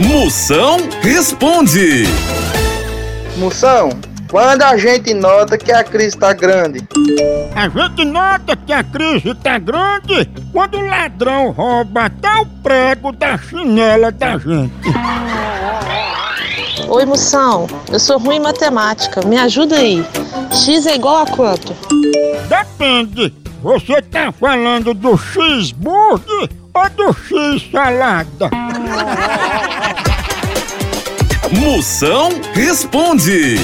Moção responde. Moção, quando a gente nota que a crise tá grande? A gente nota que a crise tá grande quando o ladrão rouba até o prego da chinela da gente. Oi, moção. Eu sou ruim em matemática. Me ajuda aí. X é igual a quanto? Depende. Você tá falando do cheeseburger ou do x-salada? Moção responde.